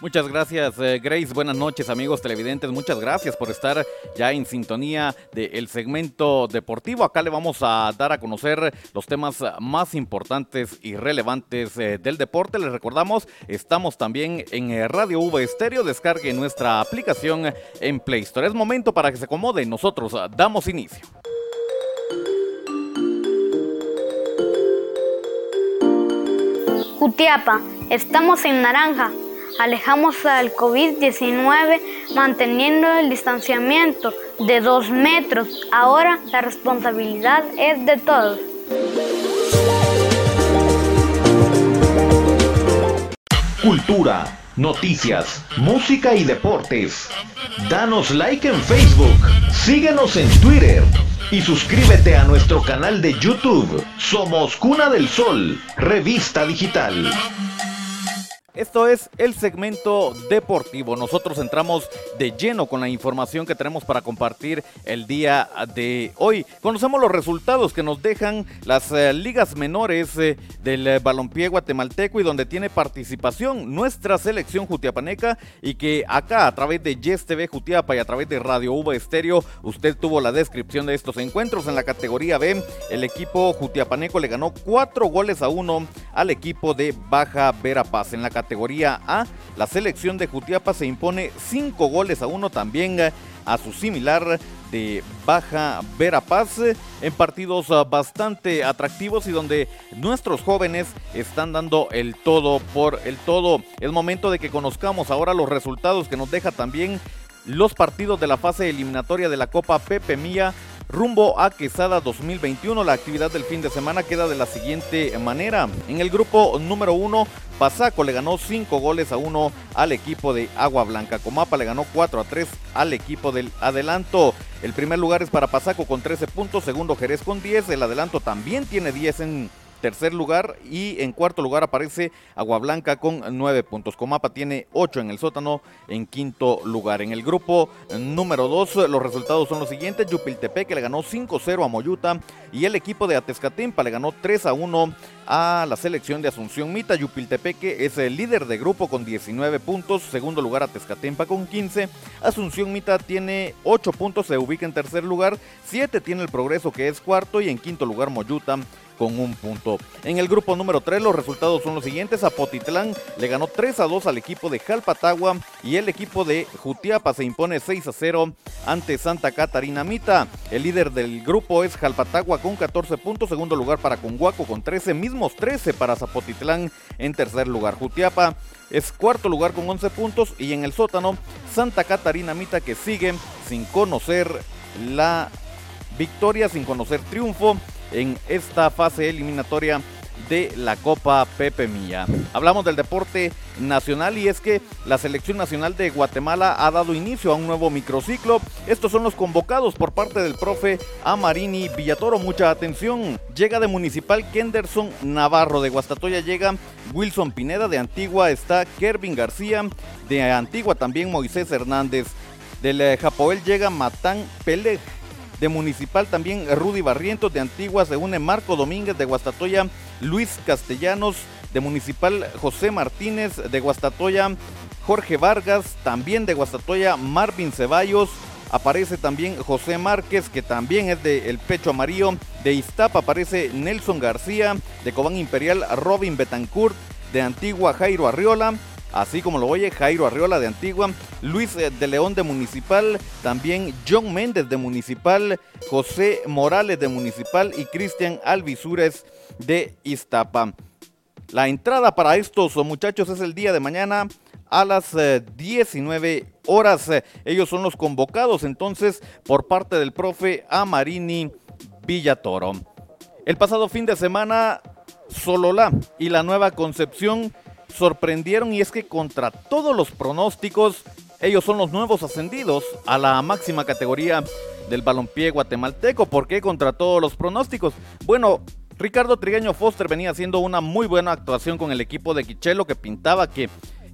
Muchas gracias, eh, Grace. Buenas noches, amigos televidentes. Muchas gracias por estar ya en sintonía del segmento deportivo. Acá le vamos a dar a conocer los temas más importantes y relevantes eh, del deporte. Les recordamos, estamos también en eh, Radio V Estéreo. Descargue nuestra aplicación en Play Store. Es momento para que se acomode. Nosotros damos inicio. Jutiapa, estamos en naranja alejamos al COVID-19 manteniendo el distanciamiento de dos metros. Ahora la responsabilidad es de todos. Cultura, noticias, música y deportes. Danos like en Facebook, síguenos en Twitter y suscríbete a nuestro canal de YouTube. Somos Cuna del Sol, revista digital. Esto es el segmento deportivo. Nosotros entramos de lleno con la información que tenemos para compartir el día de hoy. Conocemos los resultados que nos dejan las eh, ligas menores eh, del eh, balompié guatemalteco y donde tiene participación nuestra selección jutiapaneca y que acá a través de Yes TV Jutiapa y a través de Radio V Estéreo usted tuvo la descripción de estos encuentros en la categoría B. El equipo jutiapaneco le ganó cuatro goles a uno al equipo de Baja Verapaz en la categoría categoría A, la selección de Jutiapa se impone 5 goles a 1 también eh, a su similar de Baja Verapaz en partidos eh, bastante atractivos y donde nuestros jóvenes están dando el todo por el todo. Es momento de que conozcamos ahora los resultados que nos deja también los partidos de la fase eliminatoria de la Copa Pepe Mía rumbo a Quesada 2021. La actividad del fin de semana queda de la siguiente manera. En el grupo número 1, Pasaco le ganó 5 goles a 1 al equipo de Agua Blanca. Comapa le ganó 4 a 3 al equipo del Adelanto. El primer lugar es para Pasaco con 13 puntos, segundo Jerez con 10. El Adelanto también tiene 10 en tercer lugar y en cuarto lugar aparece Agua Blanca con nueve puntos. Comapa tiene ocho en el sótano en quinto lugar. En el grupo número dos los resultados son los siguientes. Yupiltepec le ganó 5-0 a Moyuta y el equipo de Atezcatempa le ganó 3 a 1 a la selección de Asunción Mita. Yupiltepeque es el líder de grupo con 19 puntos, segundo lugar Atezcatempa con 15. Asunción Mita tiene 8 puntos, se ubica en tercer lugar, 7 tiene el Progreso que es cuarto y en quinto lugar Moyuta con un punto. En el grupo número 3 los resultados son los siguientes. Apotitlán le ganó 3 a 2 al equipo de Jalpatagua y el equipo de Jutiapa se impone 6 a 0 ante Santa Catarina Mita. El líder del grupo es Jalpatagua con 14 puntos, segundo lugar para Conguaco con 13, mismos 13 para Zapotitlán en tercer lugar. Jutiapa es cuarto lugar con 11 puntos y en el sótano Santa Catarina Mita que sigue sin conocer la victoria, sin conocer triunfo en esta fase eliminatoria de la Copa Pepe Mía. Hablamos del deporte nacional y es que la selección nacional de Guatemala ha dado inicio a un nuevo microciclo. Estos son los convocados por parte del profe Amarini Villatoro. Mucha atención. Llega de Municipal Kenderson Navarro. De Guastatoya llega Wilson Pineda. De Antigua está Kervin García. De Antigua también Moisés Hernández. Del eh, Japoel llega Matán Pelej de Municipal también Rudy Barrientos, de Antigua se une Marco Domínguez, de Guastatoya Luis Castellanos, de Municipal José Martínez, de Guastatoya Jorge Vargas, también de Guastatoya Marvin Ceballos, aparece también José Márquez, que también es de El Pecho Amarillo, de Iztapa aparece Nelson García, de Cobán Imperial Robin Betancourt, de Antigua Jairo Arriola, así como lo oye Jairo Arriola de Antigua, Luis eh, de León de Municipal, también John Méndez de Municipal, José Morales de Municipal y Cristian Alvisures de Iztapa. La entrada para estos muchachos es el día de mañana a las 19 eh, horas. Ellos son los convocados entonces por parte del profe Amarini Villatoro. El pasado fin de semana, Sololá y la Nueva Concepción sorprendieron y es que contra todos los pronósticos, ellos son los nuevos ascendidos a la máxima categoría del balompié guatemalteco. ¿Por qué contra todos los pronósticos? Bueno, Ricardo Trigueño Foster venía haciendo una muy buena actuación con el equipo de Quichelo que pintaba que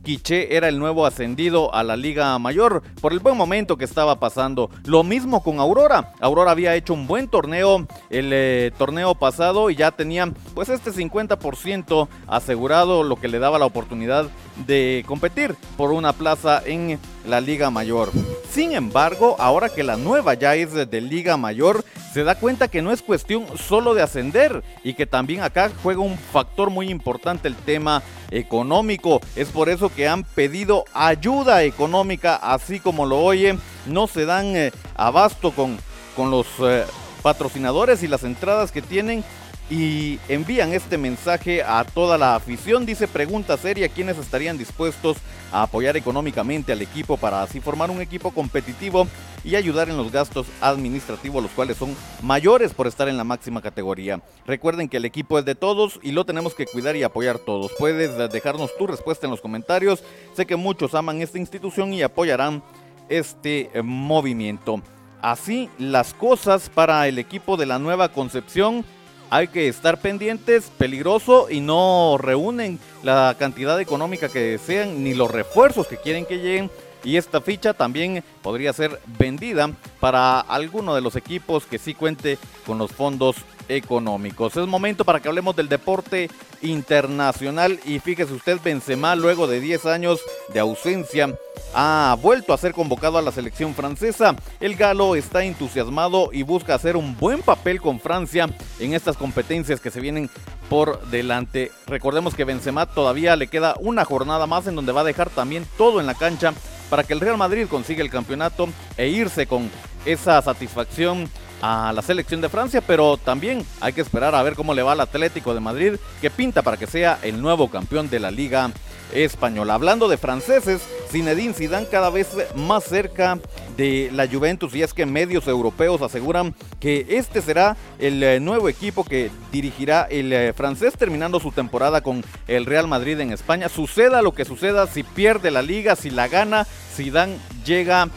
Quiché era el nuevo ascendido a la Liga Mayor por el buen momento que estaba pasando. Lo mismo con Aurora. Aurora había hecho un buen torneo el eh, torneo pasado y ya tenía pues este 50% asegurado, lo que le daba la oportunidad de competir por una plaza en la Liga Mayor. Sin embargo, ahora que la nueva ya es de Liga Mayor, se da cuenta que no es cuestión solo de ascender y que también acá juega un factor muy importante el tema económico. Es por eso que han pedido ayuda económica, así como lo oyen. No se dan eh, abasto con, con los eh, patrocinadores y las entradas que tienen y envían este mensaje a toda la afición. Dice pregunta seria, ¿quiénes estarían dispuestos a apoyar económicamente al equipo para así formar un equipo competitivo y ayudar en los gastos administrativos, los cuales son mayores por estar en la máxima categoría? Recuerden que el equipo es de todos y lo tenemos que cuidar y apoyar todos. Puedes dejarnos tu respuesta en los comentarios. Sé que muchos aman esta institución y apoyarán este movimiento. Así las cosas para el equipo de la nueva Concepción hay que estar pendientes, peligroso y no reúnen la cantidad económica que desean ni los refuerzos que quieren que lleguen. Y esta ficha también podría ser vendida para alguno de los equipos que sí cuente con los fondos económicos. Es momento para que hablemos del deporte internacional y fíjese usted, Benzema luego de 10 años de ausencia ha vuelto a ser convocado a la selección francesa. El galo está entusiasmado y busca hacer un buen papel con Francia en estas competencias que se vienen por delante. Recordemos que Benzema todavía le queda una jornada más en donde va a dejar también todo en la cancha para que el Real Madrid consiga el campeonato e irse con esa satisfacción a la selección de Francia, pero también hay que esperar a ver cómo le va al Atlético de Madrid, que pinta para que sea el nuevo campeón de la Liga Española. Hablando de franceses, Zinedine Zidane cada vez más cerca de la Juventus y es que medios europeos aseguran que este será el eh, nuevo equipo que dirigirá el eh, francés terminando su temporada con el Real Madrid en España. Suceda lo que suceda, si pierde la liga, si la gana, Zidane llega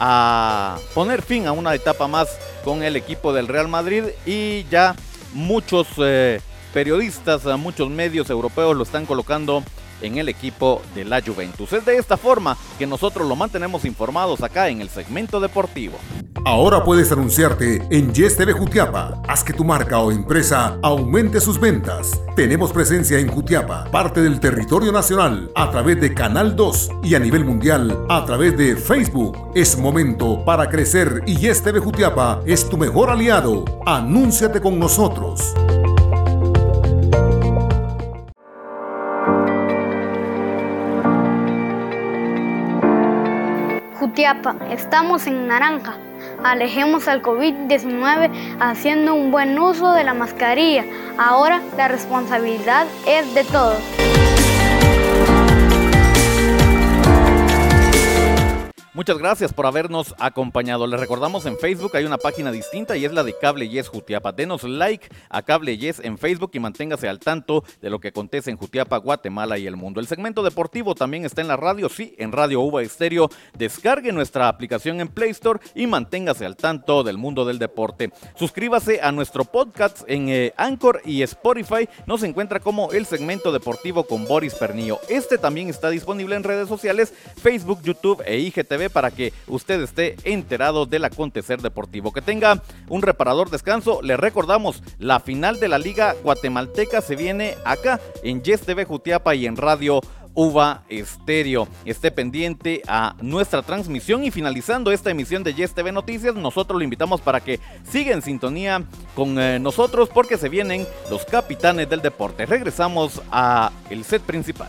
a poner fin a una etapa más con el equipo del Real Madrid y ya muchos eh, periodistas, muchos medios europeos lo están colocando en el equipo de la Juventus. Es de esta forma que nosotros lo mantenemos informados acá en el segmento deportivo. Ahora puedes anunciarte en Yes TV Jutiapa. Haz que tu marca o empresa aumente sus ventas. Tenemos presencia en Jutiapa, parte del territorio nacional, a través de Canal 2 y a nivel mundial a través de Facebook. Es momento para crecer y Yes TV Jutiapa es tu mejor aliado. Anúnciate con nosotros. Jutiapa, estamos en naranja. Alejemos al COVID-19 haciendo un buen uso de la mascarilla. Ahora la responsabilidad es de todos. Muchas gracias por habernos acompañado. Les recordamos en Facebook hay una página distinta y es la de Cable Yes Jutiapa. Denos like a Cable Yes en Facebook y manténgase al tanto de lo que acontece en Jutiapa, Guatemala y el mundo. El segmento deportivo también está en la radio, sí, en Radio Uva Estéreo. Descargue nuestra aplicación en Play Store y manténgase al tanto del mundo del deporte. Suscríbase a nuestro podcast en eh, Anchor y Spotify. Nos encuentra como el segmento deportivo con Boris Pernillo. Este también está disponible en redes sociales, Facebook, YouTube e IGTV para que usted esté enterado del acontecer deportivo. Que tenga un reparador descanso. Le recordamos, la final de la Liga Guatemalteca se viene acá en Yes TV Jutiapa y en Radio Uva Estéreo. Esté pendiente a nuestra transmisión y finalizando esta emisión de Yes TV Noticias, nosotros lo invitamos para que siga en sintonía con eh, nosotros porque se vienen los capitanes del deporte. Regresamos a el set principal.